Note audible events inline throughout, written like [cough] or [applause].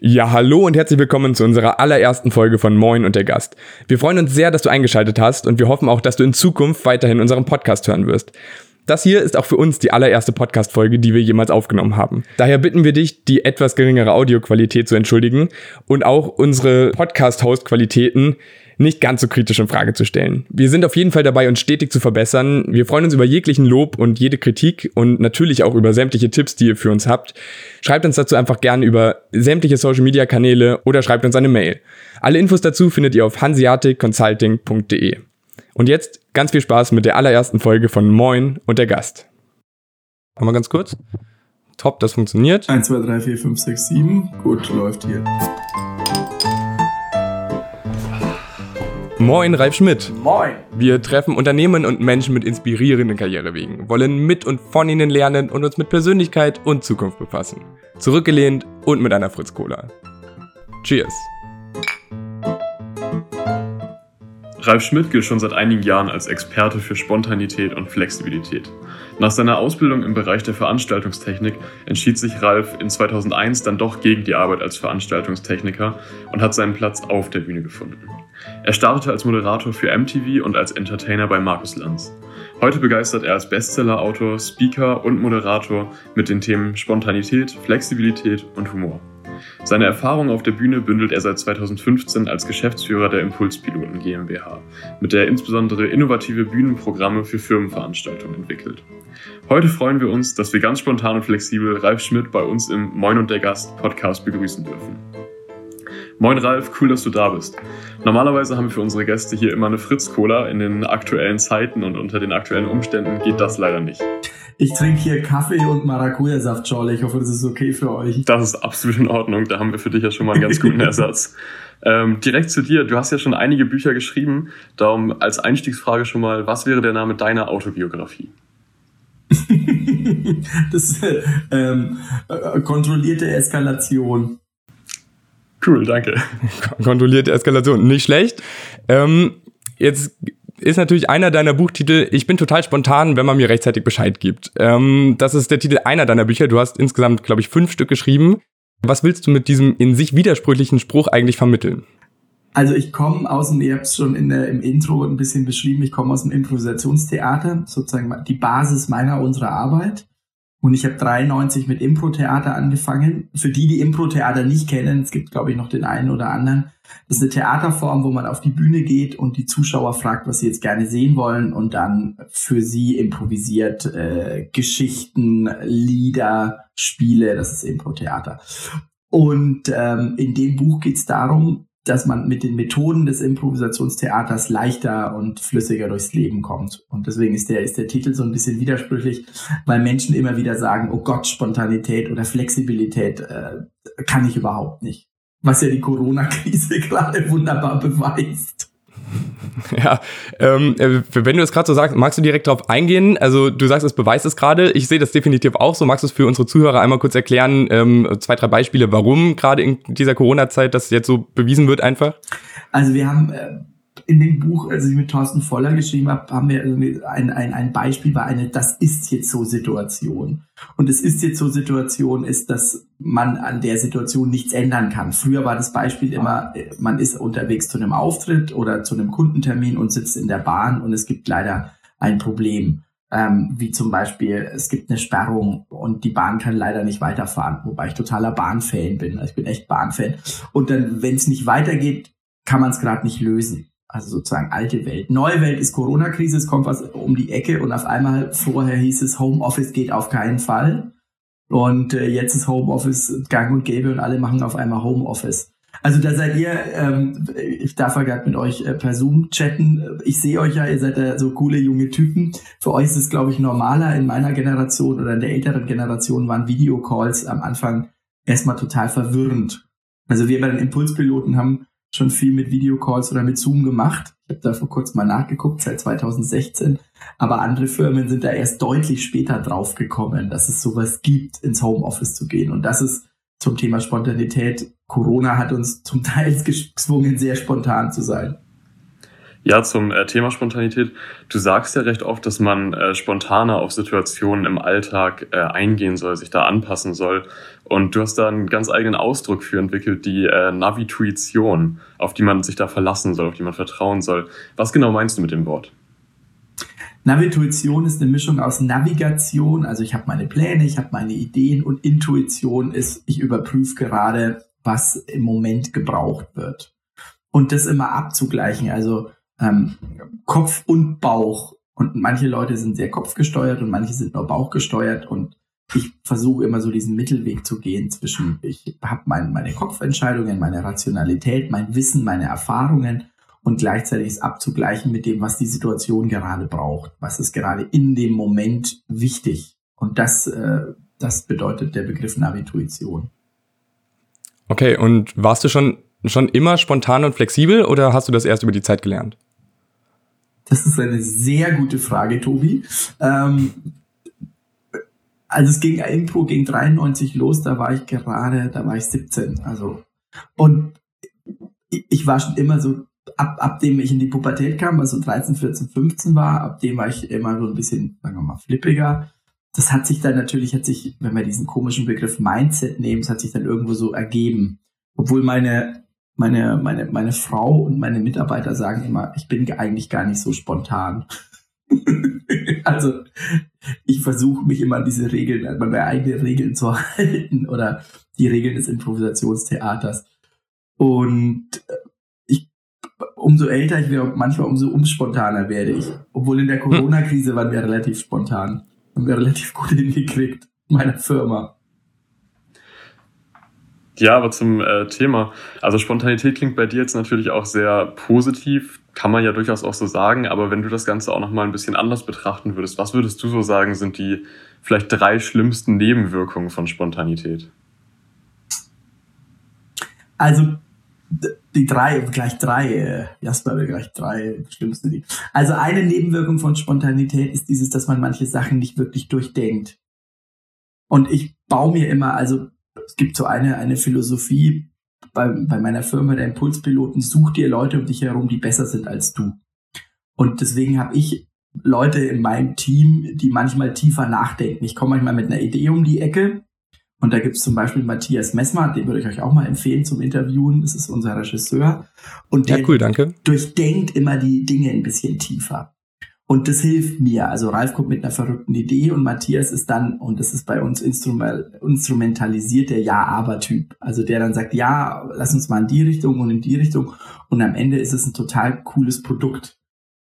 Ja, hallo und herzlich willkommen zu unserer allerersten Folge von Moin und der Gast. Wir freuen uns sehr, dass du eingeschaltet hast und wir hoffen auch, dass du in Zukunft weiterhin unseren Podcast hören wirst. Das hier ist auch für uns die allererste Podcast-Folge, die wir jemals aufgenommen haben. Daher bitten wir dich, die etwas geringere Audioqualität zu entschuldigen und auch unsere Podcast-Host-Qualitäten nicht ganz so kritisch in Frage zu stellen. Wir sind auf jeden Fall dabei, uns stetig zu verbessern. Wir freuen uns über jeglichen Lob und jede Kritik und natürlich auch über sämtliche Tipps, die ihr für uns habt. Schreibt uns dazu einfach gerne über sämtliche Social-Media-Kanäle oder schreibt uns eine Mail. Alle Infos dazu findet ihr auf hanseaticconsulting.de. Und jetzt ganz viel Spaß mit der allerersten Folge von Moin und der Gast. Mal ganz kurz. Top, das funktioniert. 1, 2, 3, 4, 5, 6, 7. Gut, läuft hier. Moin, Ralf Schmidt. Moin. Wir treffen Unternehmen und Menschen mit inspirierenden Karrierewegen, wollen mit und von ihnen lernen und uns mit Persönlichkeit und Zukunft befassen. Zurückgelehnt und mit einer Fritz Cola. Cheers. Ralf Schmidt gilt schon seit einigen Jahren als Experte für Spontanität und Flexibilität. Nach seiner Ausbildung im Bereich der Veranstaltungstechnik entschied sich Ralf in 2001 dann doch gegen die Arbeit als Veranstaltungstechniker und hat seinen Platz auf der Bühne gefunden. Er startete als Moderator für MTV und als Entertainer bei Markus Lanz. Heute begeistert er als Bestsellerautor, Speaker und Moderator mit den Themen Spontanität, Flexibilität und Humor. Seine Erfahrung auf der Bühne bündelt er seit 2015 als Geschäftsführer der Impulspiloten GmbH, mit der er insbesondere innovative Bühnenprogramme für Firmenveranstaltungen entwickelt. Heute freuen wir uns, dass wir ganz spontan und flexibel Ralf Schmidt bei uns im Moin und der Gast Podcast begrüßen dürfen. Moin Ralf, cool, dass du da bist. Normalerweise haben wir für unsere Gäste hier immer eine Fritz-Cola. In den aktuellen Zeiten und unter den aktuellen Umständen geht das leider nicht. Ich trinke hier Kaffee und Maracuja-Saft, Charlie. Ich hoffe, das ist okay für euch. Das ist absolut in Ordnung. Da haben wir für dich ja schon mal einen ganz guten [laughs] Ersatz. Ähm, direkt zu dir. Du hast ja schon einige Bücher geschrieben. Darum als Einstiegsfrage schon mal, was wäre der Name deiner Autobiografie? [laughs] das ähm, äh, kontrollierte Eskalation. Cool, danke. Kontrollierte Eskalation, nicht schlecht. Ähm, jetzt ist natürlich einer deiner Buchtitel, ich bin total spontan, wenn man mir rechtzeitig Bescheid gibt. Ähm, das ist der Titel einer deiner Bücher. Du hast insgesamt, glaube ich, fünf Stück geschrieben. Was willst du mit diesem in sich widersprüchlichen Spruch eigentlich vermitteln? Also ich komme aus dem, ihr habt es schon in der, im Intro ein bisschen beschrieben, ich komme aus dem Improvisationstheater, sozusagen die Basis meiner, unserer Arbeit. Und ich habe 93 mit Impro-Theater angefangen. Für die, die Impro-Theater nicht kennen, es gibt, glaube ich, noch den einen oder anderen. Das ist eine Theaterform, wo man auf die Bühne geht und die Zuschauer fragt, was sie jetzt gerne sehen wollen und dann für sie improvisiert äh, Geschichten, Lieder, Spiele. Das ist Impro-Theater. Und ähm, in dem Buch geht es darum, dass man mit den Methoden des Improvisationstheaters leichter und flüssiger durchs Leben kommt. Und deswegen ist der, ist der Titel so ein bisschen widersprüchlich, weil Menschen immer wieder sagen, oh Gott, Spontanität oder Flexibilität äh, kann ich überhaupt nicht. Was ja die Corona-Krise [laughs] gerade wunderbar beweist. [laughs] Ja, ähm, äh, wenn du es gerade so sagst, magst du direkt darauf eingehen? Also du sagst, es beweist es gerade. Ich sehe das definitiv auch so. Magst du es für unsere Zuhörer einmal kurz erklären, ähm, zwei, drei Beispiele, warum gerade in dieser Corona-Zeit das jetzt so bewiesen wird einfach? Also wir haben äh, in dem Buch, als ich mit Thorsten Voller geschrieben habe, haben wir ein, ein, ein Beispiel war eine Das ist jetzt so Situation. Und es ist jetzt so Situation ist, dass man an der Situation nichts ändern kann. Früher war das Beispiel immer, man ist unterwegs zu einem Auftritt oder zu einem Kundentermin und sitzt in der Bahn und es gibt leider ein Problem. Ähm, wie zum Beispiel, es gibt eine Sperrung und die Bahn kann leider nicht weiterfahren, wobei ich totaler Bahnfan bin. Also ich bin echt Bahnfan. Und dann, wenn es nicht weitergeht, kann man es gerade nicht lösen. Also sozusagen alte Welt. Neue Welt ist Corona-Krise, es kommt was um die Ecke und auf einmal vorher hieß es Homeoffice geht auf keinen Fall. Und äh, jetzt ist Homeoffice gang und gäbe und alle machen auf einmal Homeoffice. Also da seid ihr, ähm, ich darf ja gerade mit euch äh, per Zoom chatten. Ich sehe euch ja, ihr seid ja so coole junge Typen. Für euch ist es, glaube ich, normaler. In meiner Generation oder in der älteren Generation waren Videocalls am Anfang erstmal total verwirrend. Also wir bei den Impulspiloten haben schon viel mit Videocalls oder mit Zoom gemacht. Ich habe da vor kurzem mal nachgeguckt, seit 2016. Aber andere Firmen sind da erst deutlich später drauf gekommen, dass es sowas gibt, ins Homeoffice zu gehen. Und das ist zum Thema Spontanität. Corona hat uns zum Teil [laughs] gezwungen, sehr spontan zu sein. Ja, zum äh, Thema Spontanität. Du sagst ja recht oft, dass man äh, spontaner auf Situationen im Alltag äh, eingehen soll, sich da anpassen soll. Und du hast da einen ganz eigenen Ausdruck für entwickelt, die äh, Navituition, auf die man sich da verlassen soll, auf die man vertrauen soll. Was genau meinst du mit dem Wort? Navituition ist eine Mischung aus Navigation, also ich habe meine Pläne, ich habe meine Ideen und Intuition ist, ich überprüfe gerade, was im Moment gebraucht wird. Und das immer abzugleichen, also ähm, Kopf und Bauch. Und manche Leute sind sehr kopfgesteuert und manche sind nur bauchgesteuert und ich versuche immer so diesen Mittelweg zu gehen zwischen, ich habe mein, meine Kopfentscheidungen, meine Rationalität, mein Wissen, meine Erfahrungen und gleichzeitig es abzugleichen mit dem, was die Situation gerade braucht. Was ist gerade in dem Moment wichtig? Und das, äh, das bedeutet der Begriff Navituition. Okay, und warst du schon, schon immer spontan und flexibel oder hast du das erst über die Zeit gelernt? Das ist eine sehr gute Frage, Tobi. Ähm, also es ging Impro ging 93 los, da war ich gerade, da war ich 17. Also und ich war schon immer so ab, ab dem ich in die Pubertät kam, was so 13, 14, 15 war, ab dem war ich immer so ein bisschen, sagen wir mal, flippiger. Das hat sich dann natürlich, hat sich, wenn wir diesen komischen Begriff Mindset nehmen, es hat sich dann irgendwo so ergeben. Obwohl meine, meine, meine, meine Frau und meine Mitarbeiter sagen immer, ich bin eigentlich gar nicht so spontan. [laughs] also ich versuche mich immer an diese Regeln, an meine eigenen Regeln zu [laughs] halten oder die Regeln des Improvisationstheaters. Und äh, ich, umso älter ich werde, manchmal umso unspontaner werde ich. Obwohl in der hm. Corona-Krise waren wir relativ spontan. Haben wir relativ gut hingekriegt, meiner Firma. Ja, aber zum äh, Thema. Also Spontanität klingt bei dir jetzt natürlich auch sehr positiv, kann man ja durchaus auch so sagen, aber wenn du das Ganze auch nochmal ein bisschen anders betrachten würdest, was würdest du so sagen, sind die vielleicht drei schlimmsten Nebenwirkungen von Spontanität? Also die drei, gleich drei, äh, Jasper will gleich drei schlimmsten. Also eine Nebenwirkung von Spontanität ist dieses, dass man manche Sachen nicht wirklich durchdenkt. Und ich baue mir immer, also es gibt so eine, eine Philosophie bei, bei meiner Firma, der Impulspiloten, such dir Leute um dich herum, die besser sind als du. Und deswegen habe ich Leute in meinem Team, die manchmal tiefer nachdenken. Ich komme manchmal mit einer Idee um die Ecke und da gibt es zum Beispiel Matthias Messmer, den würde ich euch auch mal empfehlen zum Interviewen. Das ist unser Regisseur. Und der ja, cool, danke. durchdenkt immer die Dinge ein bisschen tiefer. Und das hilft mir. Also Ralf kommt mit einer verrückten Idee und Matthias ist dann, und das ist bei uns instrumentalisiert, der Ja-Aber-Typ. Also der dann sagt, ja, lass uns mal in die Richtung und in die Richtung. Und am Ende ist es ein total cooles Produkt.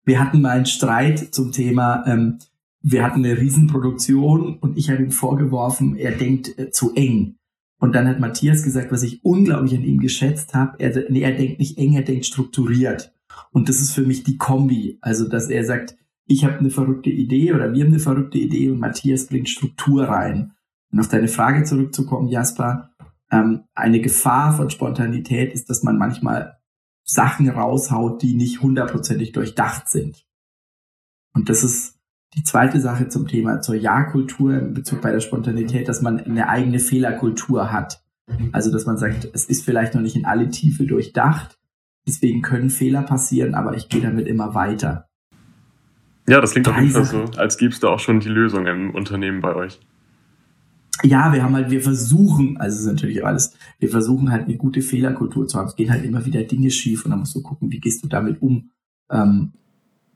Wir hatten mal einen Streit zum Thema, ähm, wir hatten eine Riesenproduktion und ich habe ihm vorgeworfen, er denkt äh, zu eng. Und dann hat Matthias gesagt, was ich unglaublich an ihm geschätzt habe, er, nee, er denkt nicht eng, er denkt strukturiert. Und das ist für mich die Kombi. Also, dass er sagt, ich habe eine verrückte Idee oder wir haben eine verrückte Idee und Matthias bringt Struktur rein. Und auf deine Frage zurückzukommen, Jasper, ähm, eine Gefahr von Spontanität ist, dass man manchmal Sachen raushaut, die nicht hundertprozentig durchdacht sind. Und das ist die zweite Sache zum Thema zur Ja-Kultur in Bezug bei der Spontanität, dass man eine eigene Fehlerkultur hat. Also, dass man sagt, es ist vielleicht noch nicht in alle Tiefe durchdacht, Deswegen können Fehler passieren, aber ich gehe damit immer weiter. Ja, das klingt auf jeden Fall so, als gibst du auch schon die Lösung im Unternehmen bei euch. Ja, wir haben halt, wir versuchen, also es ist natürlich alles, wir versuchen halt eine gute Fehlerkultur zu haben. Es gehen halt immer wieder Dinge schief und dann musst du gucken, wie gehst du damit um. Ähm,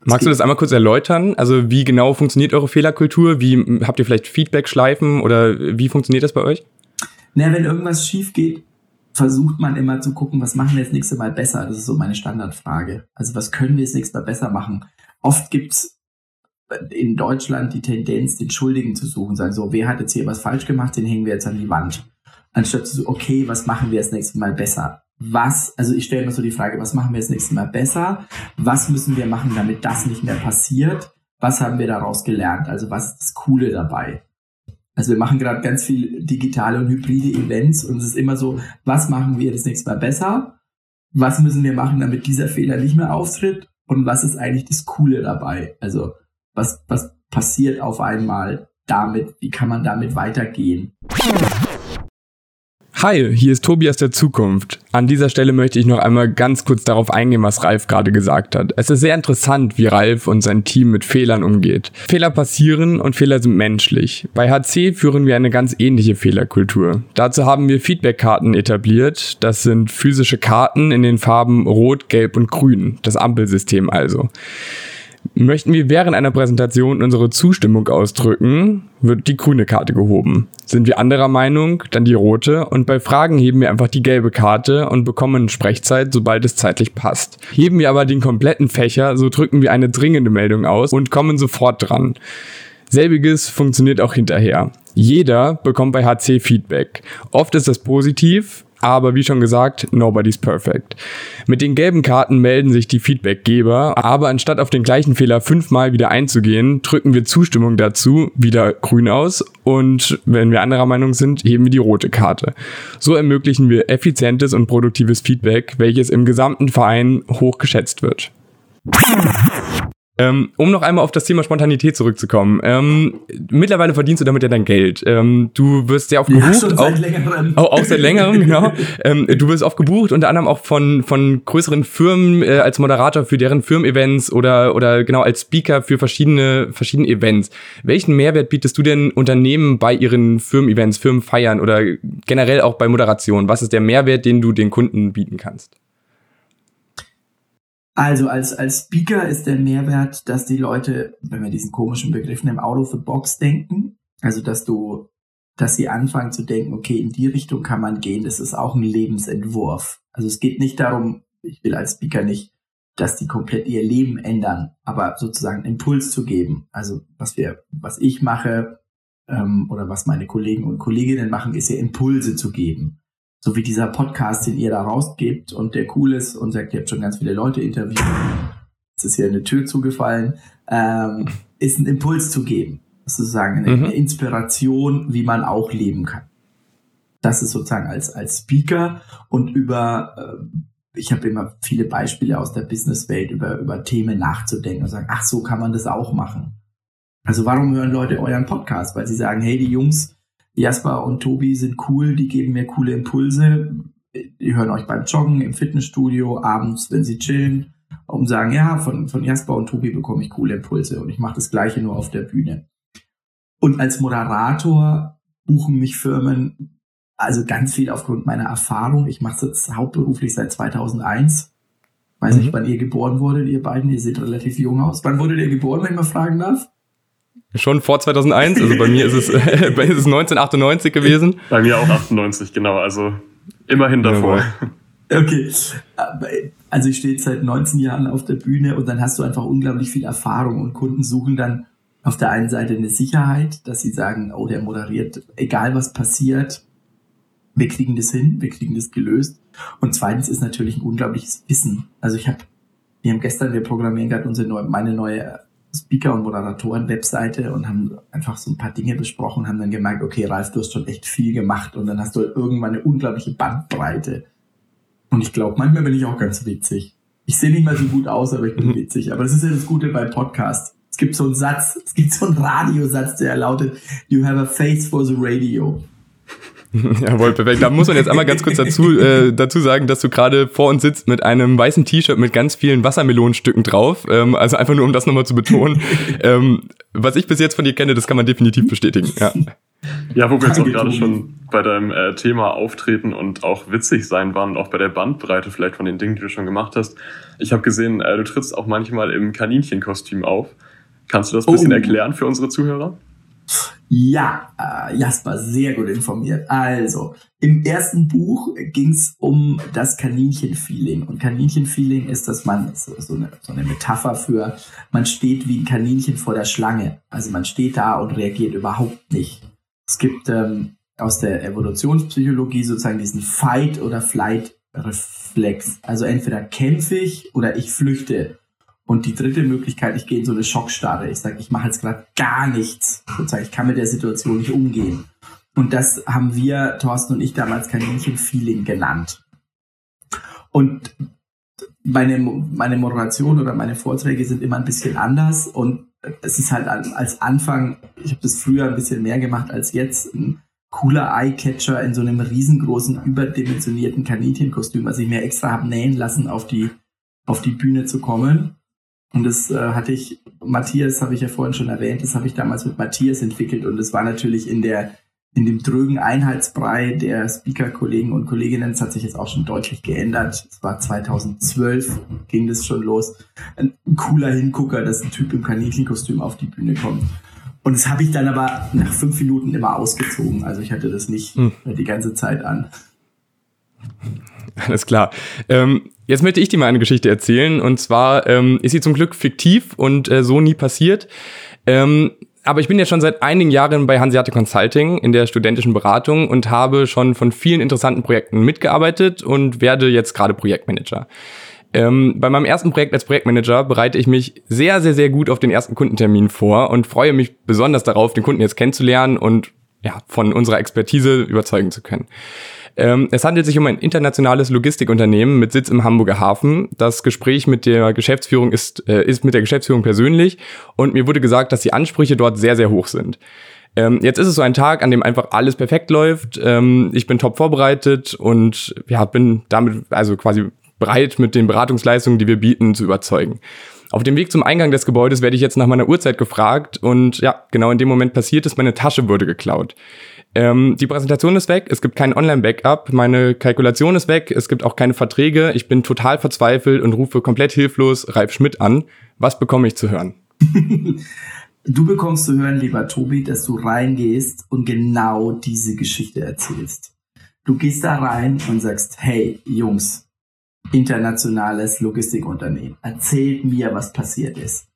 Magst du das einmal kurz erläutern? Also wie genau funktioniert eure Fehlerkultur? Wie habt ihr vielleicht Feedback-Schleifen oder wie funktioniert das bei euch? Na, wenn irgendwas schief geht, versucht man immer zu gucken, was machen wir das nächste Mal besser? Das ist so meine Standardfrage. Also was können wir das nächste Mal besser machen? Oft gibt's in Deutschland die Tendenz, den Schuldigen zu suchen, sagen so, wer hat jetzt hier was falsch gemacht, den hängen wir jetzt an die Wand. Anstatt zu so, okay, was machen wir das nächste Mal besser? Was, also ich stelle mir so die Frage, was machen wir das nächste Mal besser? Was müssen wir machen, damit das nicht mehr passiert? Was haben wir daraus gelernt? Also was ist das Coole dabei? Also wir machen gerade ganz viel digitale und hybride Events und es ist immer so, was machen wir das nächste Mal besser? Was müssen wir machen, damit dieser Fehler nicht mehr auftritt? Und was ist eigentlich das Coole dabei? Also was, was passiert auf einmal damit? Wie kann man damit weitergehen? Hi, hier ist Tobias der Zukunft. An dieser Stelle möchte ich noch einmal ganz kurz darauf eingehen, was Ralf gerade gesagt hat. Es ist sehr interessant, wie Ralf und sein Team mit Fehlern umgeht. Fehler passieren und Fehler sind menschlich. Bei HC führen wir eine ganz ähnliche Fehlerkultur. Dazu haben wir Feedbackkarten etabliert. Das sind physische Karten in den Farben Rot, Gelb und Grün. Das Ampelsystem also. Möchten wir während einer Präsentation unsere Zustimmung ausdrücken, wird die grüne Karte gehoben. Sind wir anderer Meinung, dann die rote und bei Fragen heben wir einfach die gelbe Karte und bekommen Sprechzeit, sobald es zeitlich passt. Heben wir aber den kompletten Fächer, so drücken wir eine dringende Meldung aus und kommen sofort dran. Selbiges funktioniert auch hinterher. Jeder bekommt bei HC Feedback. Oft ist das positiv, aber wie schon gesagt, nobody's perfect. Mit den gelben Karten melden sich die Feedbackgeber, aber anstatt auf den gleichen Fehler fünfmal wieder einzugehen, drücken wir Zustimmung dazu wieder grün aus und wenn wir anderer Meinung sind, heben wir die rote Karte. So ermöglichen wir effizientes und produktives Feedback, welches im gesamten Verein hoch geschätzt wird. Ähm, um noch einmal auf das Thema Spontanität zurückzukommen. Ähm, mittlerweile verdienst du damit ja dein Geld. Ähm, du wirst sehr oft gebucht. Ja, schon seit auch, längerem. Auch, [laughs] auch seit längerem, genau. Ähm, du wirst oft gebucht, unter anderem auch von, von größeren Firmen äh, als Moderator für deren Firmen-Events oder, oder genau als Speaker für verschiedene, verschiedene Events. Welchen Mehrwert bietest du denn Unternehmen bei ihren Firmen-Events, Firmenfeiern oder generell auch bei Moderation? Was ist der Mehrwert, den du den Kunden bieten kannst? Also als, als Speaker ist der Mehrwert, dass die Leute, wenn wir diesen komischen Begriff im Out of the Box denken, also dass du, dass sie anfangen zu denken, okay, in die Richtung kann man gehen, das ist auch ein Lebensentwurf. Also es geht nicht darum, ich will als Speaker nicht, dass die komplett ihr Leben ändern, aber sozusagen Impuls zu geben. Also was wir, was ich mache ähm, oder was meine Kollegen und Kolleginnen machen, ist ja Impulse zu geben so wie dieser Podcast, den ihr da rausgebt und der cool ist und sagt, ihr habt schon ganz viele Leute interviewt, es ist hier eine Tür zugefallen, ähm, ist ein Impuls zu geben. Sozusagen eine, mhm. eine Inspiration, wie man auch leben kann. Das ist sozusagen als, als Speaker und über, äh, ich habe immer viele Beispiele aus der Businesswelt, über, über Themen nachzudenken und sagen, ach, so kann man das auch machen. Also warum hören Leute euren Podcast? Weil sie sagen, hey, die Jungs, Jasper und Tobi sind cool, die geben mir coole Impulse. Die hören euch beim Joggen, im Fitnessstudio, abends, wenn sie chillen, und sagen, ja, von, von Jasper und Tobi bekomme ich coole Impulse und ich mache das gleiche nur auf der Bühne. Und als Moderator buchen mich Firmen, also ganz viel aufgrund meiner Erfahrung. Ich mache es jetzt hauptberuflich seit 2001. Weiß mhm. nicht, wann ihr geboren wurdet, ihr beiden. Ihr seht relativ jung aus. Wann wurdet ihr geboren, wenn man fragen darf? Schon vor 2001, also bei mir ist es, äh, [laughs] bei mir ist es 1998 gewesen. Bei mir auch 98, genau, also immerhin davor. Okay, also ich stehe jetzt seit 19 Jahren auf der Bühne und dann hast du einfach unglaublich viel Erfahrung und Kunden suchen dann auf der einen Seite eine Sicherheit, dass sie sagen, oh, der moderiert, egal was passiert, wir kriegen das hin, wir kriegen das gelöst. Und zweitens ist natürlich ein unglaubliches Wissen. Also ich habe, wir haben gestern, wir programmieren gerade unsere neue, meine neue Speaker und Moderatoren Webseite und haben einfach so ein paar Dinge besprochen, haben dann gemerkt, okay, Ralf, du hast schon echt viel gemacht und dann hast du halt irgendwann eine unglaubliche Bandbreite. Und ich glaube, manchmal bin ich auch ganz witzig. Ich sehe nicht mal so gut aus, aber ich bin mhm. witzig. Aber das ist ja das Gute bei Podcast. Es gibt so einen Satz, es gibt so einen Radiosatz, der lautet, you have a face for the radio. [laughs] Jawohl, perfekt. Da muss man jetzt einmal ganz kurz dazu, äh, dazu sagen, dass du gerade vor uns sitzt mit einem weißen T-Shirt mit ganz vielen Wassermelonenstücken drauf. Ähm, also einfach nur, um das nochmal zu betonen. [laughs] ähm, was ich bis jetzt von dir kenne, das kann man definitiv bestätigen. Ja, ja wo wir jetzt auch gerade schon bei deinem äh, Thema Auftreten und auch witzig sein waren, auch bei der Bandbreite vielleicht von den Dingen, die du schon gemacht hast. Ich habe gesehen, äh, du trittst auch manchmal im Kaninchenkostüm auf. Kannst du das ein bisschen oh. erklären für unsere Zuhörer? Ja, äh, Jasper, sehr gut informiert. Also, im ersten Buch ging es um das Kaninchenfeeling. Und Kaninchenfeeling ist, dass man, so, so, eine, so eine Metapher für, man steht wie ein Kaninchen vor der Schlange. Also man steht da und reagiert überhaupt nicht. Es gibt ähm, aus der Evolutionspsychologie sozusagen diesen Fight- oder Flight-Reflex. Also entweder kämpfe ich oder ich flüchte. Und die dritte Möglichkeit, ich gehe in so eine Schockstarre. Ich sage, ich mache jetzt gerade gar nichts. Sozusagen, ich kann mit der Situation nicht umgehen. Und das haben wir, Thorsten und ich, damals Kaninchen-Feeling genannt. Und meine, meine Moderation oder meine Vorträge sind immer ein bisschen anders. Und es ist halt als Anfang, ich habe das früher ein bisschen mehr gemacht als jetzt, ein cooler Eyecatcher in so einem riesengroßen, überdimensionierten Kaninchenkostüm, was ich mir extra habe nähen lassen, auf die, auf die Bühne zu kommen. Und das äh, hatte ich, Matthias habe ich ja vorhin schon erwähnt, das habe ich damals mit Matthias entwickelt und das war natürlich in der in dem drögen Einheitsbrei der Speaker-Kollegen und Kolleginnen, das hat sich jetzt auch schon deutlich geändert. Es war 2012, ging das schon los. Ein cooler Hingucker, dass ein Typ im Kaninchenkostüm auf die Bühne kommt. Und das habe ich dann aber nach fünf Minuten immer ausgezogen. Also ich hatte das nicht hm. die ganze Zeit an. Alles klar. Ähm, jetzt möchte ich dir mal eine Geschichte erzählen. Und zwar ähm, ist sie zum Glück fiktiv und äh, so nie passiert. Ähm, aber ich bin ja schon seit einigen Jahren bei Hanseatic Consulting in der studentischen Beratung und habe schon von vielen interessanten Projekten mitgearbeitet und werde jetzt gerade Projektmanager. Ähm, bei meinem ersten Projekt als Projektmanager bereite ich mich sehr, sehr, sehr gut auf den ersten Kundentermin vor und freue mich besonders darauf, den Kunden jetzt kennenzulernen und ja, von unserer Expertise überzeugen zu können. Ähm, es handelt sich um ein internationales Logistikunternehmen mit Sitz im Hamburger Hafen. Das Gespräch mit der Geschäftsführung ist, äh, ist mit der Geschäftsführung persönlich und mir wurde gesagt, dass die Ansprüche dort sehr, sehr hoch sind. Ähm, jetzt ist es so ein Tag, an dem einfach alles perfekt läuft. Ähm, ich bin top vorbereitet und ja, bin damit also quasi bereit, mit den Beratungsleistungen, die wir bieten, zu überzeugen. Auf dem Weg zum Eingang des Gebäudes werde ich jetzt nach meiner Uhrzeit gefragt und ja, genau in dem Moment passiert es, meine Tasche wurde geklaut. Ähm, die Präsentation ist weg, es gibt kein Online-Backup, meine Kalkulation ist weg, es gibt auch keine Verträge, ich bin total verzweifelt und rufe komplett hilflos Ralf Schmidt an. Was bekomme ich zu hören? [laughs] du bekommst zu hören, lieber Tobi, dass du reingehst und genau diese Geschichte erzählst. Du gehst da rein und sagst, hey Jungs, internationales Logistikunternehmen, erzählt mir, was passiert ist.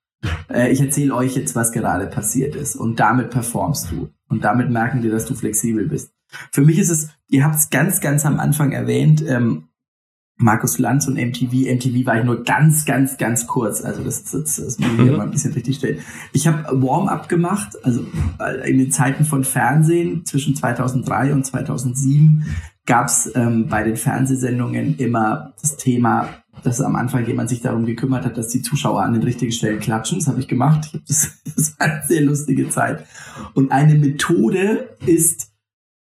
Äh, ich erzähle euch jetzt, was gerade passiert ist. Und damit performst du. Und damit merken die, dass du flexibel bist. Für mich ist es, ihr habt es ganz, ganz am Anfang erwähnt, ähm, Markus Lanz und MTV. MTV war ich nur ganz, ganz, ganz kurz. Also das, das, das muss ich mhm. mal ein bisschen richtig stellen. Ich habe Warm-up gemacht, also äh, in den Zeiten von Fernsehen zwischen 2003 und 2007 gab es ähm, bei den Fernsehsendungen immer das Thema dass am Anfang jemand sich darum gekümmert hat, dass die Zuschauer an den richtigen Stellen klatschen. Das habe ich gemacht. Das, [laughs] das war eine sehr lustige Zeit. Und eine Methode ist,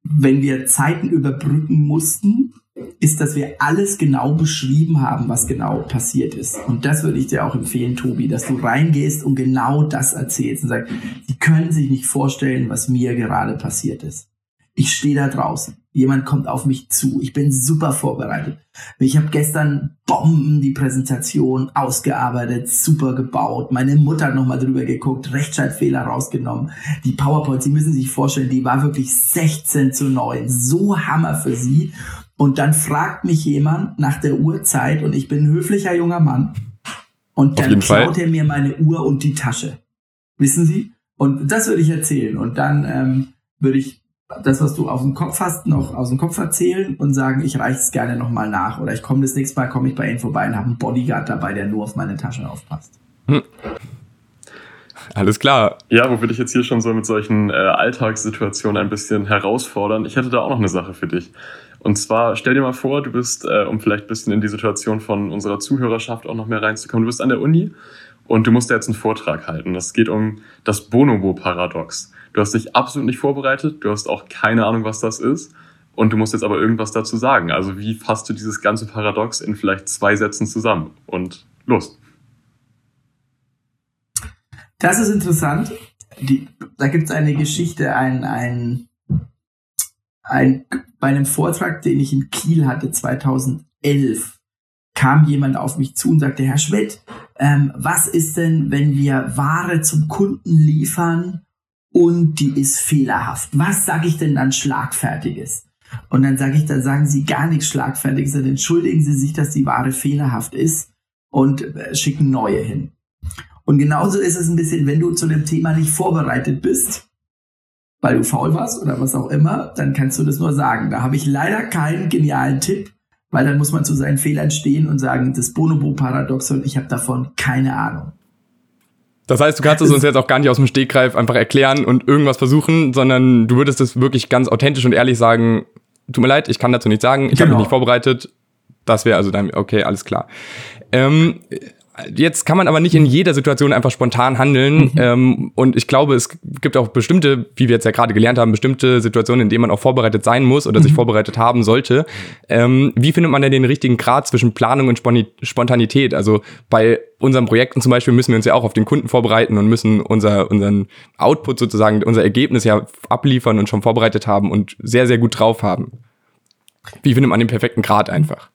wenn wir Zeiten überbrücken mussten, ist, dass wir alles genau beschrieben haben, was genau passiert ist. Und das würde ich dir auch empfehlen, Tobi, dass du reingehst und genau das erzählst und sagst, die können sich nicht vorstellen, was mir gerade passiert ist. Ich stehe da draußen. Jemand kommt auf mich zu. Ich bin super vorbereitet. Ich habe gestern Bomben die Präsentation ausgearbeitet, super gebaut. Meine Mutter hat nochmal drüber geguckt, Rechtschreibfehler rausgenommen. Die PowerPoint, Sie müssen sich vorstellen, die war wirklich 16 zu 9. So Hammer für sie. Und dann fragt mich jemand nach der Uhrzeit und ich bin ein höflicher junger Mann. Und dann klaut er mir meine Uhr und die Tasche. Wissen Sie? Und das würde ich erzählen. Und dann ähm, würde ich das, was du aus dem Kopf hast, noch aus dem Kopf erzählen und sagen, ich reiche es gerne nochmal nach. Oder ich komme das nächste Mal, komme ich bei Ihnen vorbei und habe einen Bodyguard dabei, der nur auf meine Tasche aufpasst. Hm. Alles klar. Ja, wo will ich jetzt hier schon so mit solchen äh, Alltagssituationen ein bisschen herausfordern? Ich hätte da auch noch eine Sache für dich. Und zwar, stell dir mal vor, du bist, äh, um vielleicht ein bisschen in die Situation von unserer Zuhörerschaft auch noch mehr reinzukommen, du bist an der Uni und du musst da jetzt einen Vortrag halten. Das geht um das Bonobo-Paradox. Du hast dich absolut nicht vorbereitet, du hast auch keine Ahnung, was das ist. Und du musst jetzt aber irgendwas dazu sagen. Also wie fasst du dieses ganze Paradox in vielleicht zwei Sätzen zusammen? Und los. Das ist interessant. Die, da gibt es eine Geschichte, ein, ein, ein, bei einem Vortrag, den ich in Kiel hatte, 2011, kam jemand auf mich zu und sagte, Herr Schmidt, ähm, was ist denn, wenn wir Ware zum Kunden liefern und die ist fehlerhaft. Was sage ich denn dann Schlagfertiges? Und dann sage ich, dann sagen Sie gar nichts Schlagfertiges, dann entschuldigen Sie sich, dass die Ware fehlerhaft ist und äh, schicken neue hin. Und genauso ist es ein bisschen, wenn du zu dem Thema nicht vorbereitet bist, weil du faul warst oder was auch immer, dann kannst du das nur sagen. Da habe ich leider keinen genialen Tipp, weil dann muss man zu seinen Fehlern stehen und sagen, das Bonobo-Paradoxon, ich habe davon keine Ahnung. Das heißt, du kannst es uns jetzt auch gar nicht aus dem Stegreif einfach erklären und irgendwas versuchen, sondern du würdest es wirklich ganz authentisch und ehrlich sagen, tut mir leid, ich kann dazu nichts sagen, ich genau. habe mich nicht vorbereitet. Das wäre also dann, okay, alles klar. Ähm, Jetzt kann man aber nicht in jeder Situation einfach spontan handeln. Mhm. Ähm, und ich glaube, es gibt auch bestimmte, wie wir jetzt ja gerade gelernt haben, bestimmte Situationen, in denen man auch vorbereitet sein muss oder mhm. sich vorbereitet haben sollte. Ähm, wie findet man denn den richtigen Grad zwischen Planung und Spontanität? Also bei unseren Projekten zum Beispiel müssen wir uns ja auch auf den Kunden vorbereiten und müssen unser, unseren Output sozusagen, unser Ergebnis ja abliefern und schon vorbereitet haben und sehr, sehr gut drauf haben. Wie findet man den perfekten Grad einfach?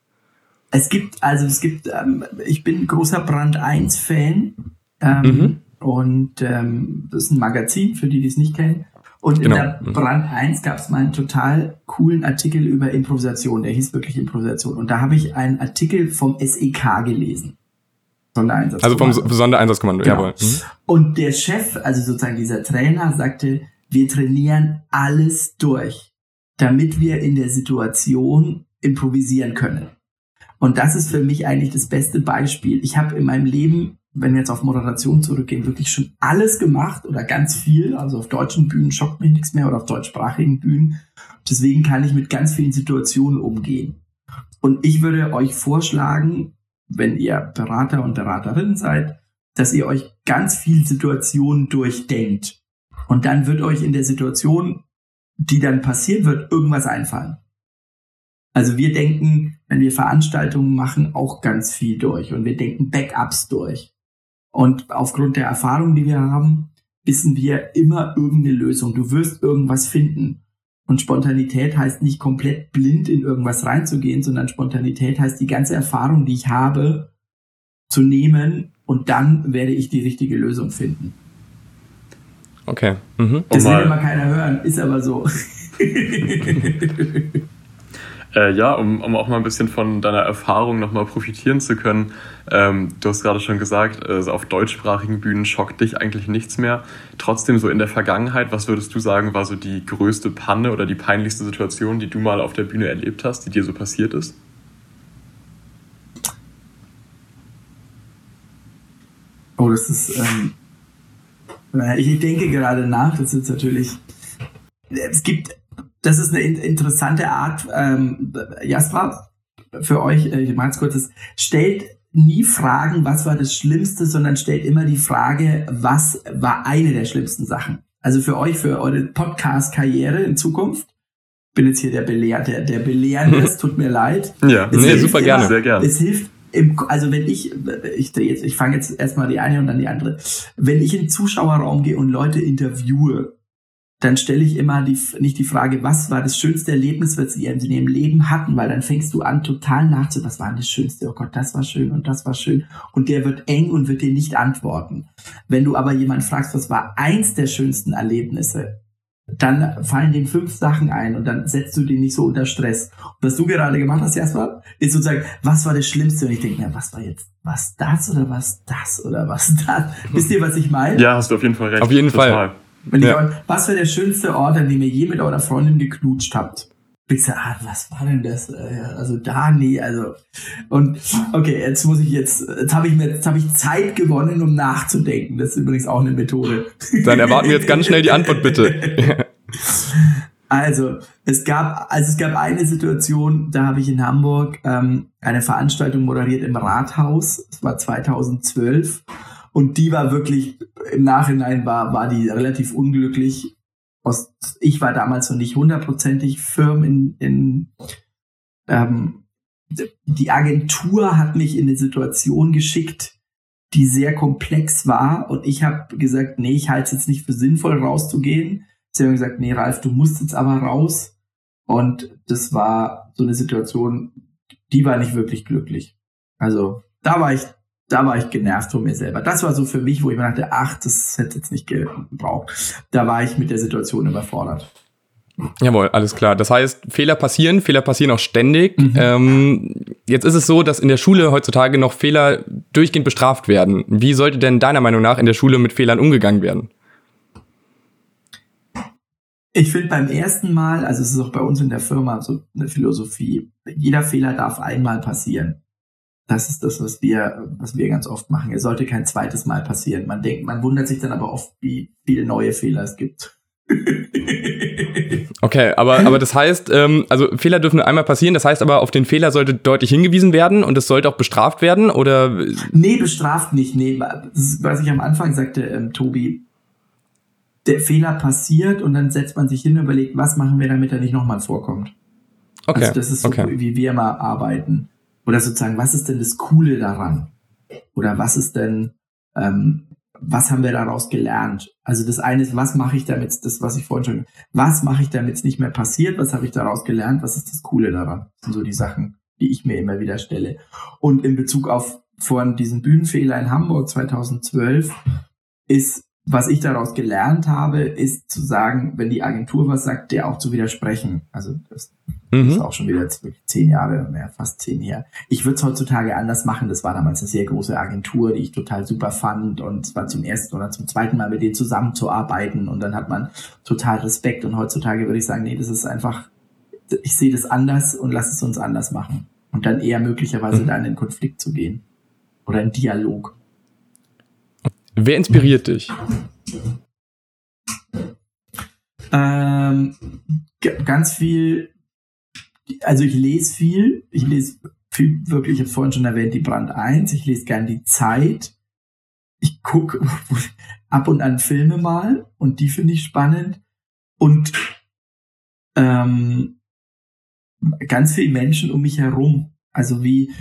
Es gibt, also es gibt, ähm, ich bin großer Brand 1 Fan. Ähm, mhm. Und ähm, das ist ein Magazin, für die, die es nicht kennen. Und genau. in der mhm. Brand 1 gab es mal einen total coolen Artikel über Improvisation. Der hieß wirklich Improvisation. Und da habe ich einen Artikel vom SEK gelesen. Sondereinsatzkommando. Also vom Sondereinsatzkommando, genau. jawohl. Mhm. Und der Chef, also sozusagen dieser Trainer, sagte, wir trainieren alles durch, damit wir in der Situation improvisieren können. Und das ist für mich eigentlich das beste Beispiel. Ich habe in meinem Leben, wenn wir jetzt auf Moderation zurückgehen, wirklich schon alles gemacht oder ganz viel. Also auf deutschen Bühnen schockt mich nichts mehr oder auf deutschsprachigen Bühnen. Deswegen kann ich mit ganz vielen Situationen umgehen. Und ich würde euch vorschlagen, wenn ihr Berater und Beraterinnen seid, dass ihr euch ganz viel Situationen durchdenkt. Und dann wird euch in der Situation, die dann passieren wird, irgendwas einfallen. Also wir denken, wenn wir Veranstaltungen machen, auch ganz viel durch und wir denken Backups durch. Und aufgrund der Erfahrung, die wir haben, wissen wir immer irgendeine Lösung. Du wirst irgendwas finden. Und Spontanität heißt nicht komplett blind in irgendwas reinzugehen, sondern Spontanität heißt die ganze Erfahrung, die ich habe, zu nehmen und dann werde ich die richtige Lösung finden. Okay. Mhm. Das will immer keiner hören, ist aber so. [laughs] [laughs] Äh, ja, um, um auch mal ein bisschen von deiner Erfahrung nochmal profitieren zu können. Ähm, du hast gerade schon gesagt, äh, auf deutschsprachigen Bühnen schockt dich eigentlich nichts mehr. Trotzdem so in der Vergangenheit, was würdest du sagen, war so die größte Panne oder die peinlichste Situation, die du mal auf der Bühne erlebt hast, die dir so passiert ist? Oh, das ist. Ähm, ich denke gerade nach, das ist natürlich. Es gibt das ist eine interessante Art, ähm, Jasper, für euch, äh, ich mache es kurz, stellt nie Fragen, was war das Schlimmste, sondern stellt immer die Frage, was war eine der schlimmsten Sachen. Also für euch, für eure Podcast-Karriere in Zukunft. Bin jetzt hier der Belehr, der, Belehrende, es tut mir leid. [laughs] Ja, nee, super gerne. Immer, sehr gerne. Es hilft im, also wenn ich, ich jetzt, ich fange jetzt erstmal die eine und dann die andere. Wenn ich in den Zuschauerraum gehe und Leute interviewe, dann stelle ich immer die, nicht die Frage, was war das schönste Erlebnis, was sie in ihrem Leben hatten, weil dann fängst du an, total nachzudenken, was war denn das Schönste? Oh Gott, das war schön und das war schön. Und der wird eng und wird dir nicht antworten. Wenn du aber jemanden fragst, was war eins der schönsten Erlebnisse, dann fallen dem fünf Sachen ein und dann setzt du den nicht so unter Stress. Und was du gerade gemacht hast, erstmal, ist sozusagen, was war das Schlimmste? Und ich denke mir, was war jetzt, was das oder was das oder was das? [laughs] Wisst ihr, was ich meine? Ja, hast du auf jeden Fall recht. Auf jeden Total. Fall. Wenn ja. ich, was war der schönste Ort, an dem ihr je mit eurer Freundin geknutscht habt? Ich sag, ah, was war denn das? Äh, also da, nee, also. Und okay, jetzt muss ich jetzt, jetzt habe ich mir, jetzt habe ich Zeit gewonnen, um nachzudenken. Das ist übrigens auch eine Methode. Dann erwarten wir jetzt ganz schnell die Antwort, bitte. [laughs] Also, es gab, also es gab eine Situation, da habe ich in Hamburg ähm, eine Veranstaltung moderiert im Rathaus. Es war 2012 und die war wirklich, im Nachhinein war, war die relativ unglücklich. Ich war damals noch nicht hundertprozentig firm in, in ähm, die Agentur hat mich in eine Situation geschickt, die sehr komplex war und ich habe gesagt, nee, ich halte es jetzt nicht für sinnvoll rauszugehen. Sie haben gesagt, nee, Ralf, du musst jetzt aber raus. Und das war so eine Situation, die war nicht wirklich glücklich. Also da war ich da war ich genervt von mir selber. Das war so für mich, wo ich mir dachte, ach, das hätte jetzt nicht gebraucht. Da war ich mit der Situation überfordert. Jawohl, alles klar. Das heißt, Fehler passieren, Fehler passieren auch ständig. Mhm. Ähm, jetzt ist es so, dass in der Schule heutzutage noch Fehler durchgehend bestraft werden. Wie sollte denn deiner Meinung nach in der Schule mit Fehlern umgegangen werden? Ich finde beim ersten Mal, also es ist auch bei uns in der Firma so eine Philosophie, jeder Fehler darf einmal passieren. Das ist das, was wir, was wir ganz oft machen. Es sollte kein zweites Mal passieren. Man denkt, man wundert sich dann aber oft, wie viele neue Fehler es gibt. [laughs] Okay, aber, aber das heißt, ähm, also Fehler dürfen nur einmal passieren, das heißt aber, auf den Fehler sollte deutlich hingewiesen werden und es sollte auch bestraft werden, oder? Nee, bestraft nicht. Nee, was ich am Anfang sagte, ähm, Tobi, der Fehler passiert und dann setzt man sich hin und überlegt, was machen wir, damit er nicht nochmal vorkommt. Okay. Also das ist so, okay. wie wir mal arbeiten. Oder sozusagen, was ist denn das Coole daran? Oder was ist denn, ähm, was haben wir daraus gelernt? Also das eine ist, was mache ich damit, das, was ich vorhin schon, was mache ich damit es nicht mehr passiert? Was habe ich daraus gelernt? Was ist das Coole daran? Das sind so die Sachen, die ich mir immer wieder stelle. Und in Bezug auf von diesen Bühnenfehler in Hamburg 2012 ist, was ich daraus gelernt habe, ist zu sagen, wenn die Agentur was sagt, der auch zu widersprechen. Also das Mhm. Ist auch schon wieder zehn Jahre, mehr, fast zehn her. Ich würde es heutzutage anders machen. Das war damals eine sehr große Agentur, die ich total super fand. Und es war zum ersten oder zum zweiten Mal mit denen zusammenzuarbeiten. Und dann hat man total Respekt. Und heutzutage würde ich sagen, nee, das ist einfach, ich sehe das anders und lass es uns anders machen. Und dann eher möglicherweise mhm. da in den Konflikt zu gehen. Oder in Dialog. Wer inspiriert dich? Ähm, ganz viel also ich lese viel, ich lese viel, wirklich, ich habe vorhin schon erwähnt, die Brand 1, ich lese gern die Zeit. Ich gucke [laughs] ab und an Filme mal und die finde ich spannend. Und ähm, ganz viele Menschen um mich herum. Also wie,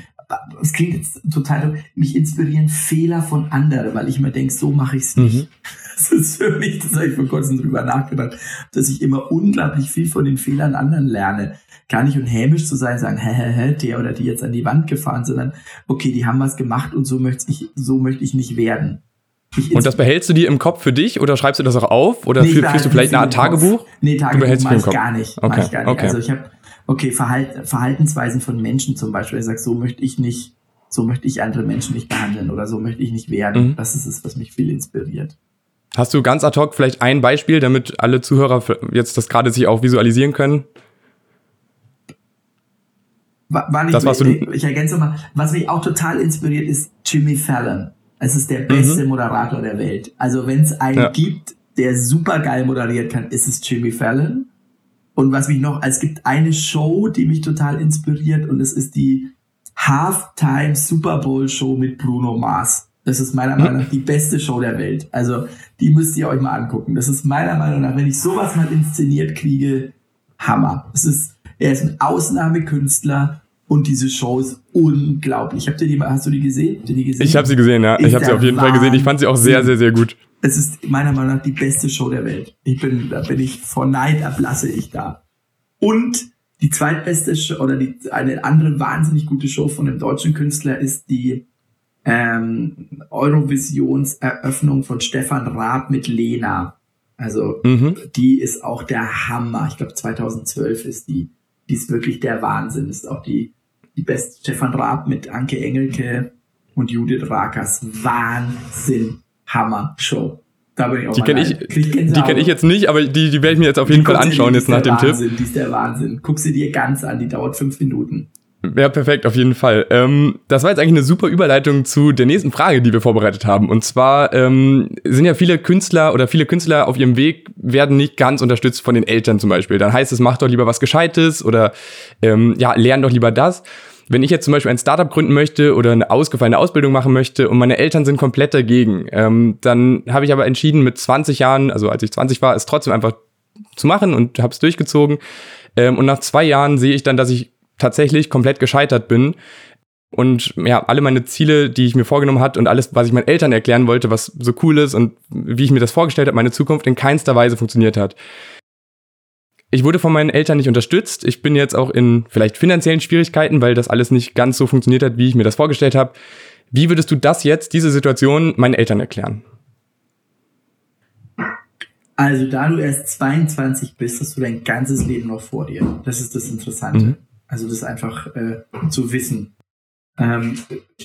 es klingt jetzt total, mich inspirieren Fehler von anderen, weil ich immer denke, so mache ich es nicht. Mhm. [laughs] Das ist für mich, das habe ich vor kurzem drüber nachgedacht, dass ich immer unglaublich viel von den Fehlern anderen lerne. Gar nicht um hämisch zu sein, sagen, hä, hä, hä, der oder die jetzt an die Wand gefahren, sondern okay, die haben was gemacht und so möchte ich, so möchte ich nicht werden. und das behältst du dir im Kopf für dich oder schreibst du das auch auf oder nee, führst du vielleicht eine Art Tagebuch? Nee, Tagebuch mache ich gar nicht. Okay. Ich gar nicht. Okay. Also ich habe okay, Verhalt, Verhaltensweisen von Menschen zum Beispiel. Ich sage, so möchte ich nicht, so möchte ich andere Menschen nicht behandeln oder so möchte ich nicht werden. Mhm. Das ist es, was mich viel inspiriert. Hast du ganz ad hoc vielleicht ein Beispiel, damit alle Zuhörer jetzt das gerade sich auch visualisieren können? War das, was du ich ergänze mal, was mich auch total inspiriert, ist Jimmy Fallon. Es ist der beste mhm. Moderator der Welt. Also wenn es einen ja. gibt, der super geil moderiert kann, ist es Jimmy Fallon. Und was mich noch, es gibt eine Show, die mich total inspiriert und es ist die Halftime Super Bowl Show mit Bruno Mars. Das ist meiner Meinung nach die beste Show der Welt. Also die müsst ihr euch mal angucken. Das ist meiner Meinung nach, wenn ich sowas mal inszeniert kriege, Hammer. Es ist, er ist ein Ausnahmekünstler und diese Show ist unglaublich. Habt ihr die, hast du die gesehen? Die gesehen? Ich habe sie gesehen, ja. Ist ich habe sie auf jeden Wahnsinn. Fall gesehen. Ich fand sie auch sehr, sehr, sehr gut es ist meiner Meinung nach die beste Show der Welt. Ich bin, da bin ich vor Neid ablasse ich da. Und die zweitbeste Show, oder die, eine andere wahnsinnig gute Show von einem deutschen Künstler ist die ähm, Eurovisionseröffnung von Stefan Raab mit Lena. Also mhm. die ist auch der Hammer. Ich glaube 2012 ist die. Die ist wirklich der Wahnsinn. Ist auch die die beste Stefan Raab mit Anke Engelke und Judith Rakers. Wahnsinn. Hammer-Show. Da bin ich auch Die kenne ich, die kenn ich jetzt nicht, aber die, die werde ich mir jetzt auf jeden die Fall anschauen, jetzt nach dem Wahnsinn, Tipp. Die ist der Wahnsinn. Guck sie dir ganz an, die dauert fünf Minuten. Ja, perfekt, auf jeden Fall. Ähm, das war jetzt eigentlich eine super Überleitung zu der nächsten Frage, die wir vorbereitet haben. Und zwar ähm, sind ja viele Künstler oder viele Künstler auf ihrem Weg werden nicht ganz unterstützt von den Eltern zum Beispiel. Dann heißt es, mach doch lieber was Gescheites oder ähm, ja, lern doch lieber das. Wenn ich jetzt zum Beispiel ein Startup gründen möchte oder eine ausgefallene Ausbildung machen möchte und meine Eltern sind komplett dagegen, ähm, dann habe ich aber entschieden, mit 20 Jahren, also als ich 20 war, es trotzdem einfach zu machen und habe es durchgezogen. Ähm, und nach zwei Jahren sehe ich dann, dass ich tatsächlich komplett gescheitert bin und ja, alle meine Ziele, die ich mir vorgenommen hat und alles, was ich meinen Eltern erklären wollte, was so cool ist und wie ich mir das vorgestellt habe, meine Zukunft in keinster Weise funktioniert hat ich wurde von meinen Eltern nicht unterstützt. Ich bin jetzt auch in vielleicht finanziellen Schwierigkeiten, weil das alles nicht ganz so funktioniert hat, wie ich mir das vorgestellt habe. Wie würdest du das jetzt, diese Situation, meinen Eltern erklären? Also, da du erst 22 bist, hast du dein ganzes Leben noch vor dir. Das ist das Interessante. Mhm. Also, das einfach äh, zu wissen. Ähm,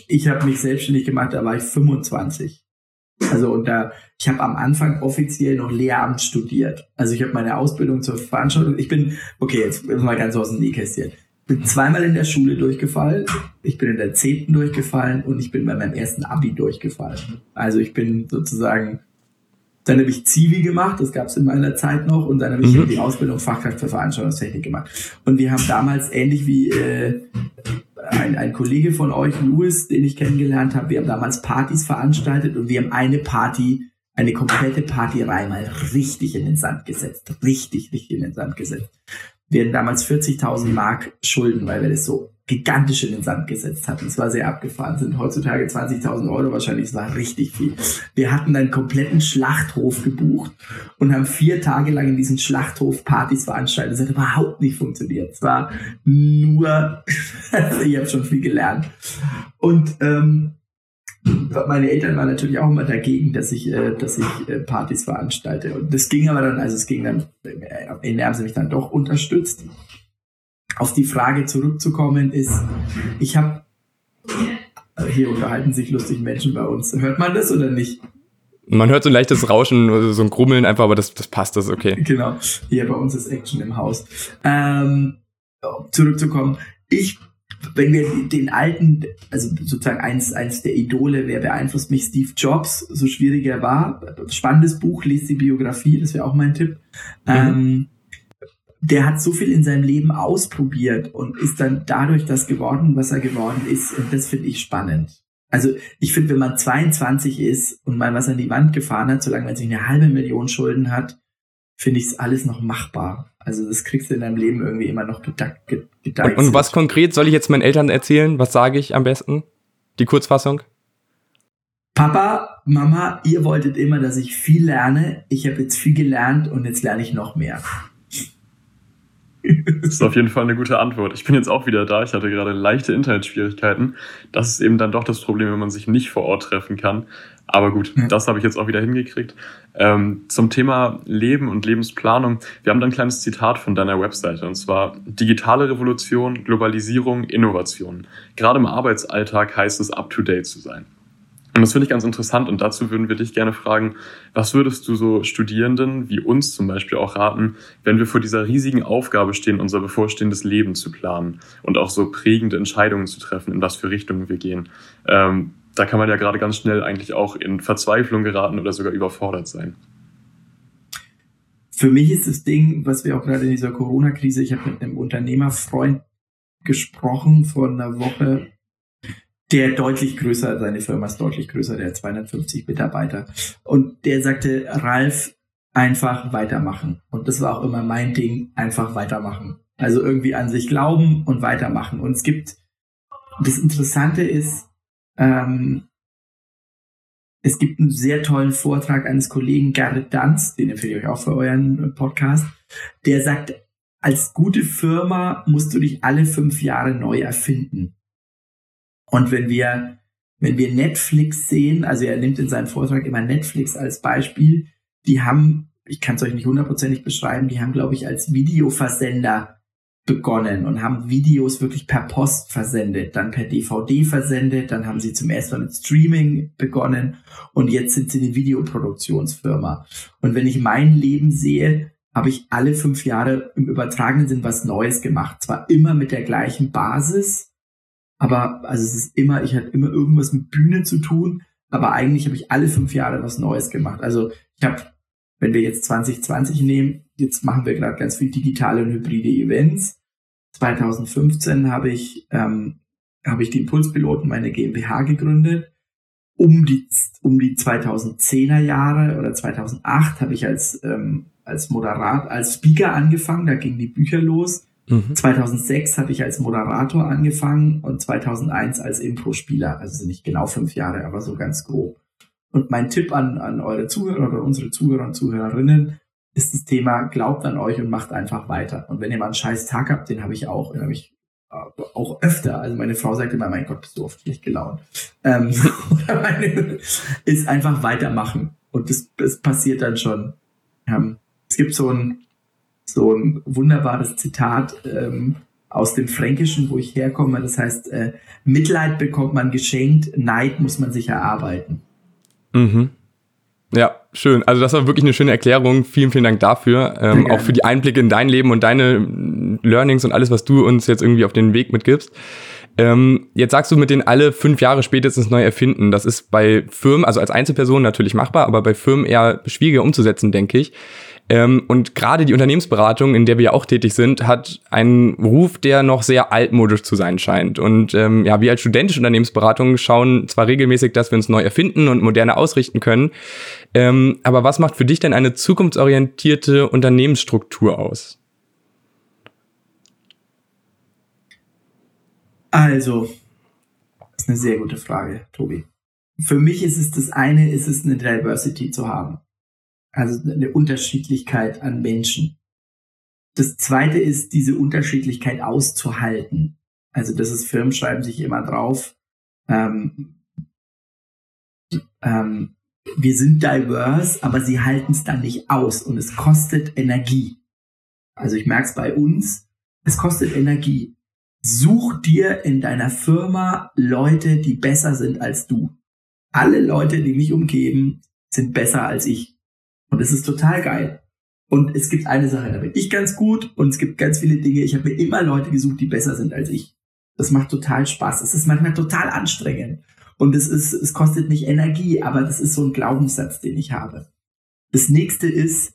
ich habe mich selbstständig gemacht, da war ich 25. Also und da, ich habe am Anfang offiziell noch Lehramt studiert. Also ich habe meine Ausbildung zur Veranstaltung. Ich bin, okay, jetzt mal ganz aus dem Nähkästchen. Bin zweimal in der Schule durchgefallen, ich bin in der zehnten durchgefallen und ich bin bei meinem ersten Abi durchgefallen. Also ich bin sozusagen Dann habe ich Zivi gemacht, das gab es in meiner Zeit noch, und dann habe ich mhm. die Ausbildung Fachkraft für Veranstaltungstechnik gemacht. Und wir haben damals ähnlich wie äh, ein, ein Kollege von euch, Louis, den ich kennengelernt habe, wir haben damals Partys veranstaltet und wir haben eine Party, eine komplette Partyreihe mal richtig in den Sand gesetzt. Richtig, richtig in den Sand gesetzt. Wir hatten damals 40.000 Mark Schulden, weil wir das so gigantisch in den Sand gesetzt hatten. Es war sehr abgefahren. Sind heutzutage 20.000 Euro wahrscheinlich. Es war richtig viel. Wir hatten einen kompletten Schlachthof gebucht und haben vier Tage lang in diesen Schlachthof Partys veranstaltet. Das hat überhaupt nicht funktioniert. Es war nur, [laughs] ich habe schon viel gelernt. Und ähm, meine Eltern waren natürlich auch immer dagegen, dass ich, äh, dass ich äh, Partys veranstalte. Und das ging aber dann, also es ging dann, äh, in haben sie mich dann doch unterstützt auf die Frage zurückzukommen, ist, ich habe, hier unterhalten sich lustig Menschen bei uns. Hört man das oder nicht? Man hört so ein leichtes Rauschen, so ein Grummeln einfach, aber das, das passt, das ist okay. Genau, hier bei uns ist Action im Haus. Ähm, zurückzukommen, ich, wenn wir den alten, also sozusagen eins, eins der Idole, wer beeinflusst mich, Steve Jobs, so schwierig er war, spannendes Buch, lest die Biografie, das wäre auch mein Tipp. Mhm. Ähm, der hat so viel in seinem Leben ausprobiert und ist dann dadurch das geworden, was er geworden ist. Und das finde ich spannend. Also ich finde, wenn man 22 ist und mal was an die Wand gefahren hat, solange man sich eine halbe Million Schulden hat, finde ich es alles noch machbar. Also das kriegst du in deinem Leben irgendwie immer noch gedeichselt. Und, und was konkret soll ich jetzt meinen Eltern erzählen? Was sage ich am besten? Die Kurzfassung? Papa, Mama, ihr wolltet immer, dass ich viel lerne. Ich habe jetzt viel gelernt und jetzt lerne ich noch mehr. Das ist auf jeden Fall eine gute Antwort. Ich bin jetzt auch wieder da. Ich hatte gerade leichte Internetschwierigkeiten. Das ist eben dann doch das Problem, wenn man sich nicht vor Ort treffen kann. Aber gut, ja. das habe ich jetzt auch wieder hingekriegt. Ähm, zum Thema Leben und Lebensplanung. Wir haben da ein kleines Zitat von deiner Webseite und zwar digitale Revolution, Globalisierung, Innovation. Gerade im Arbeitsalltag heißt es up-to-date zu sein. Und das finde ich ganz interessant und dazu würden wir dich gerne fragen, was würdest du so Studierenden wie uns zum Beispiel auch raten, wenn wir vor dieser riesigen Aufgabe stehen, unser bevorstehendes Leben zu planen und auch so prägende Entscheidungen zu treffen, in was für Richtungen wir gehen. Ähm, da kann man ja gerade ganz schnell eigentlich auch in Verzweiflung geraten oder sogar überfordert sein. Für mich ist das Ding, was wir auch gerade in dieser Corona-Krise, ich habe mit einem Unternehmerfreund gesprochen vor einer Woche, der deutlich größer, seine Firma ist deutlich größer, der hat 250 Mitarbeiter. Und der sagte, Ralf, einfach weitermachen. Und das war auch immer mein Ding, einfach weitermachen. Also irgendwie an sich glauben und weitermachen. Und es gibt, das Interessante ist, ähm, es gibt einen sehr tollen Vortrag eines Kollegen Gerrit Danz, den empfehle ich euch auch für euren Podcast, der sagt, als gute Firma musst du dich alle fünf Jahre neu erfinden. Und wenn wir, wenn wir Netflix sehen, also er nimmt in seinem Vortrag immer Netflix als Beispiel, die haben, ich kann es euch nicht hundertprozentig beschreiben, die haben, glaube ich, als Videoversender begonnen und haben Videos wirklich per Post versendet, dann per DVD versendet, dann haben sie zum ersten Mal mit Streaming begonnen und jetzt sind sie eine Videoproduktionsfirma. Und wenn ich mein Leben sehe, habe ich alle fünf Jahre im übertragenen Sinn was Neues gemacht. Zwar immer mit der gleichen Basis, aber also es ist immer, ich hatte immer irgendwas mit Bühne zu tun, aber eigentlich habe ich alle fünf Jahre was Neues gemacht. Also ich habe, wenn wir jetzt 2020 nehmen, jetzt machen wir gerade ganz viel digitale und hybride Events. 2015 habe ich, ähm, habe ich die Impulspiloten, meine GmbH gegründet. Um die, um die 2010er Jahre oder 2008 habe ich als, ähm, als Moderat, als Speaker angefangen, da gingen die Bücher los. 2006 mhm. habe ich als Moderator angefangen und 2001 als Impro-Spieler. Also nicht genau fünf Jahre, aber so ganz grob. Und mein Tipp an, an eure Zuhörer oder unsere Zuhörer und Zuhörerinnen ist das Thema, glaubt an euch und macht einfach weiter. Und wenn ihr mal einen scheiß Tag habt, den habe ich auch, den habe ich äh, auch öfter. Also meine Frau sagt immer, mein Gott, bist du oft schlecht gelaunt. Ähm, [laughs] ist einfach weitermachen. Und das, das passiert dann schon. Ähm, es gibt so ein, so ein wunderbares Zitat ähm, aus dem Fränkischen, wo ich herkomme. Das heißt, äh, Mitleid bekommt man geschenkt, Neid muss man sich erarbeiten. Mhm. Ja, schön. Also das war wirklich eine schöne Erklärung. Vielen, vielen Dank dafür. Ähm, auch für die Einblicke in dein Leben und deine Learnings und alles, was du uns jetzt irgendwie auf den Weg mitgibst. Ähm, jetzt sagst du mit den alle fünf Jahre spätestens neu erfinden. Das ist bei Firmen, also als Einzelperson natürlich machbar, aber bei Firmen eher schwieriger umzusetzen, denke ich. Ähm, und gerade die Unternehmensberatung, in der wir ja auch tätig sind, hat einen Ruf, der noch sehr altmodisch zu sein scheint. Und ähm, ja, wir als studentische Unternehmensberatung schauen zwar regelmäßig, dass wir uns neu erfinden und moderner ausrichten können, ähm, aber was macht für dich denn eine zukunftsorientierte Unternehmensstruktur aus? Also, das ist eine sehr gute Frage, Tobi. Für mich ist es das eine, ist es eine Diversity zu haben. Also eine Unterschiedlichkeit an Menschen. Das zweite ist, diese Unterschiedlichkeit auszuhalten. Also das ist, Firmen schreiben sich immer drauf, ähm, ähm, wir sind diverse, aber sie halten es dann nicht aus und es kostet Energie. Also ich merke es bei uns, es kostet Energie. Such dir in deiner Firma Leute, die besser sind als du. Alle Leute, die mich umgeben, sind besser als ich. Und es ist total geil. Und es gibt eine Sache, da bin ich ganz gut und es gibt ganz viele Dinge. Ich habe mir immer Leute gesucht, die besser sind als ich. Das macht total Spaß. Es ist manchmal total anstrengend. Und es ist, es kostet nicht Energie, aber das ist so ein Glaubenssatz, den ich habe. Das nächste ist,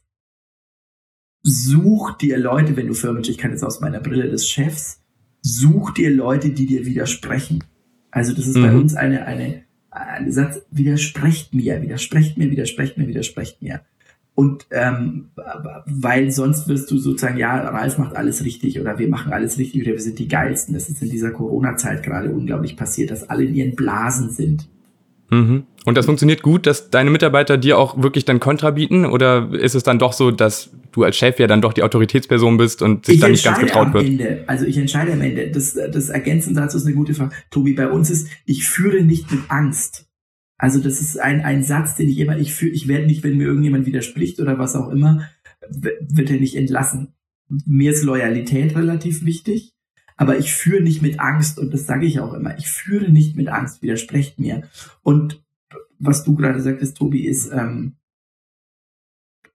such dir Leute, wenn du Firmen, ich kann jetzt aus meiner Brille des Chefs, such dir Leute, die dir widersprechen. Also das ist mhm. bei uns eine, eine, ein Satz, widersprecht mir, widersprecht mir, widersprecht mir, widersprecht mir. Und ähm, weil sonst wirst du sozusagen, ja, Ralf macht alles richtig oder wir machen alles richtig oder wir sind die geilsten. Das ist in dieser Corona-Zeit gerade unglaublich passiert, dass alle in ihren Blasen sind. Mhm. Und das funktioniert gut, dass deine Mitarbeiter dir auch wirklich dann Kontra bieten? Oder ist es dann doch so, dass du als Chef ja dann doch die Autoritätsperson bist und sich ich dann nicht ganz getraut wird? Ende. Also ich entscheide am Ende. Das, das Ergänzen dazu ist eine gute Frage. Tobi, bei uns ist, ich führe nicht mit Angst. Also das ist ein, ein Satz, den ich immer, ich fühle, ich werde nicht, wenn mir irgendjemand widerspricht oder was auch immer, wird er nicht entlassen. Mir ist Loyalität relativ wichtig, aber ich führe nicht mit Angst und das sage ich auch immer. Ich führe nicht mit Angst, widersprecht mir. Und was du gerade sagtest, Tobi, ist, ähm,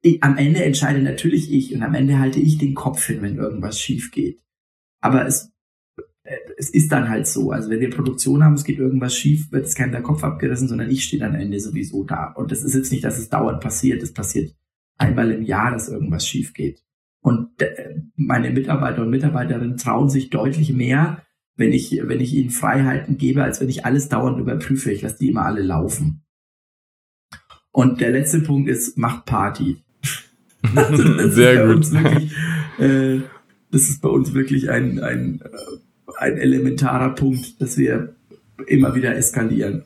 ich, am Ende entscheide natürlich ich und am Ende halte ich den Kopf hin, wenn irgendwas schief geht. Aber es es ist dann halt so. Also wenn wir Produktion haben, es geht irgendwas schief, wird es keinem der Kopf abgerissen, sondern ich stehe am Ende sowieso da. Und das ist jetzt nicht, dass es dauernd passiert. Es passiert einmal im Jahr, dass irgendwas schief geht. Und äh, meine Mitarbeiter und Mitarbeiterinnen trauen sich deutlich mehr, wenn ich, wenn ich ihnen Freiheiten gebe, als wenn ich alles dauernd überprüfe. Ich lasse die immer alle laufen. Und der letzte Punkt ist, macht Party. [laughs] also Sehr gut. Wirklich, äh, das ist bei uns wirklich ein, ein äh, ein elementarer Punkt, dass wir immer wieder eskalieren.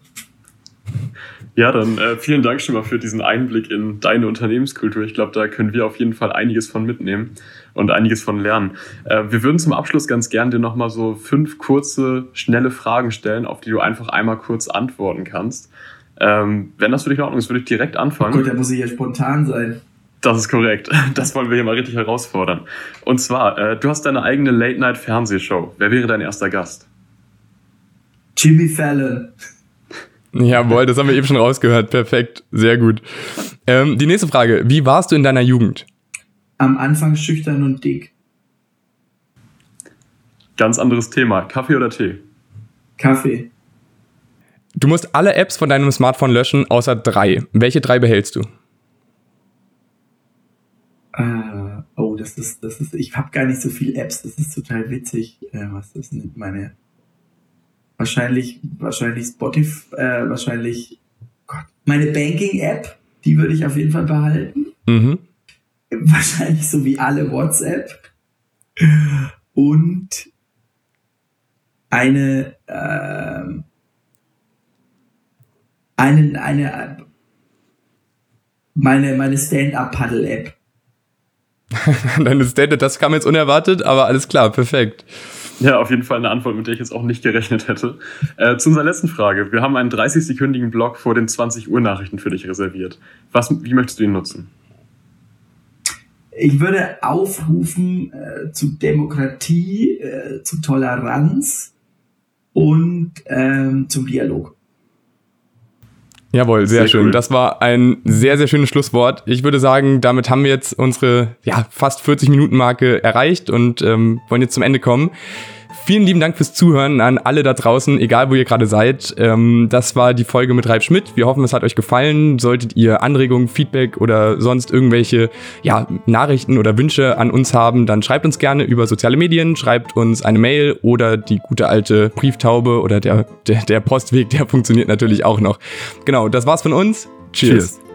Ja, dann äh, vielen Dank schon mal für diesen Einblick in deine Unternehmenskultur. Ich glaube, da können wir auf jeden Fall einiges von mitnehmen und einiges von lernen. Äh, wir würden zum Abschluss ganz gern dir nochmal so fünf kurze, schnelle Fragen stellen, auf die du einfach einmal kurz antworten kannst. Ähm, wenn das für dich in Ordnung ist, würde ich direkt anfangen. Oh gut, da muss ich ja spontan sein. Das ist korrekt. [laughs] Das wollen wir hier mal richtig herausfordern. Und zwar, äh, du hast deine eigene Late-Night-Fernsehshow. Wer wäre dein erster Gast? Jimmy Fallon. Jawohl, das haben wir eben schon rausgehört. Perfekt, sehr gut. Ähm, die nächste Frage. Wie warst du in deiner Jugend? Am Anfang schüchtern und dick. Ganz anderes Thema. Kaffee oder Tee? Kaffee. Du musst alle Apps von deinem Smartphone löschen, außer drei. Welche drei behältst du? Äh, oh, das ist, das ist, ich habe gar nicht so viele Apps, das ist total witzig. Äh, was ist denn meine? Wahrscheinlich, wahrscheinlich Spotify, äh, wahrscheinlich Gott, meine Banking-App, die würde ich auf jeden Fall behalten. Mhm. [laughs] Wahrscheinlich so wie alle WhatsApp. Und eine, äh, eine, eine, meine, meine Stand-Up-Paddle-App. [laughs] Deine State, das kam jetzt unerwartet, aber alles klar, perfekt. Ja, auf jeden Fall eine Antwort, mit der ich jetzt auch nicht gerechnet hätte. Äh, zu unserer letzten Frage. Wir haben einen 30-sekündigen Blog vor den 20 Uhr Nachrichten für dich reserviert. Was, wie möchtest du ihn nutzen? Ich würde aufrufen äh, zu Demokratie, äh, zu Toleranz und ähm, zum Dialog. Jawohl, sehr, sehr schön. Cool. Das war ein sehr, sehr schönes Schlusswort. Ich würde sagen, damit haben wir jetzt unsere ja, fast 40 Minuten Marke erreicht und ähm, wollen jetzt zum Ende kommen. Vielen lieben Dank fürs Zuhören an alle da draußen, egal wo ihr gerade seid. Ähm, das war die Folge mit Reib Schmidt. Wir hoffen, es hat euch gefallen. Solltet ihr Anregungen, Feedback oder sonst irgendwelche ja, Nachrichten oder Wünsche an uns haben, dann schreibt uns gerne über soziale Medien, schreibt uns eine Mail oder die gute alte Brieftaube oder der, der, der Postweg, der funktioniert natürlich auch noch. Genau, das war's von uns. Cheers. Cheers.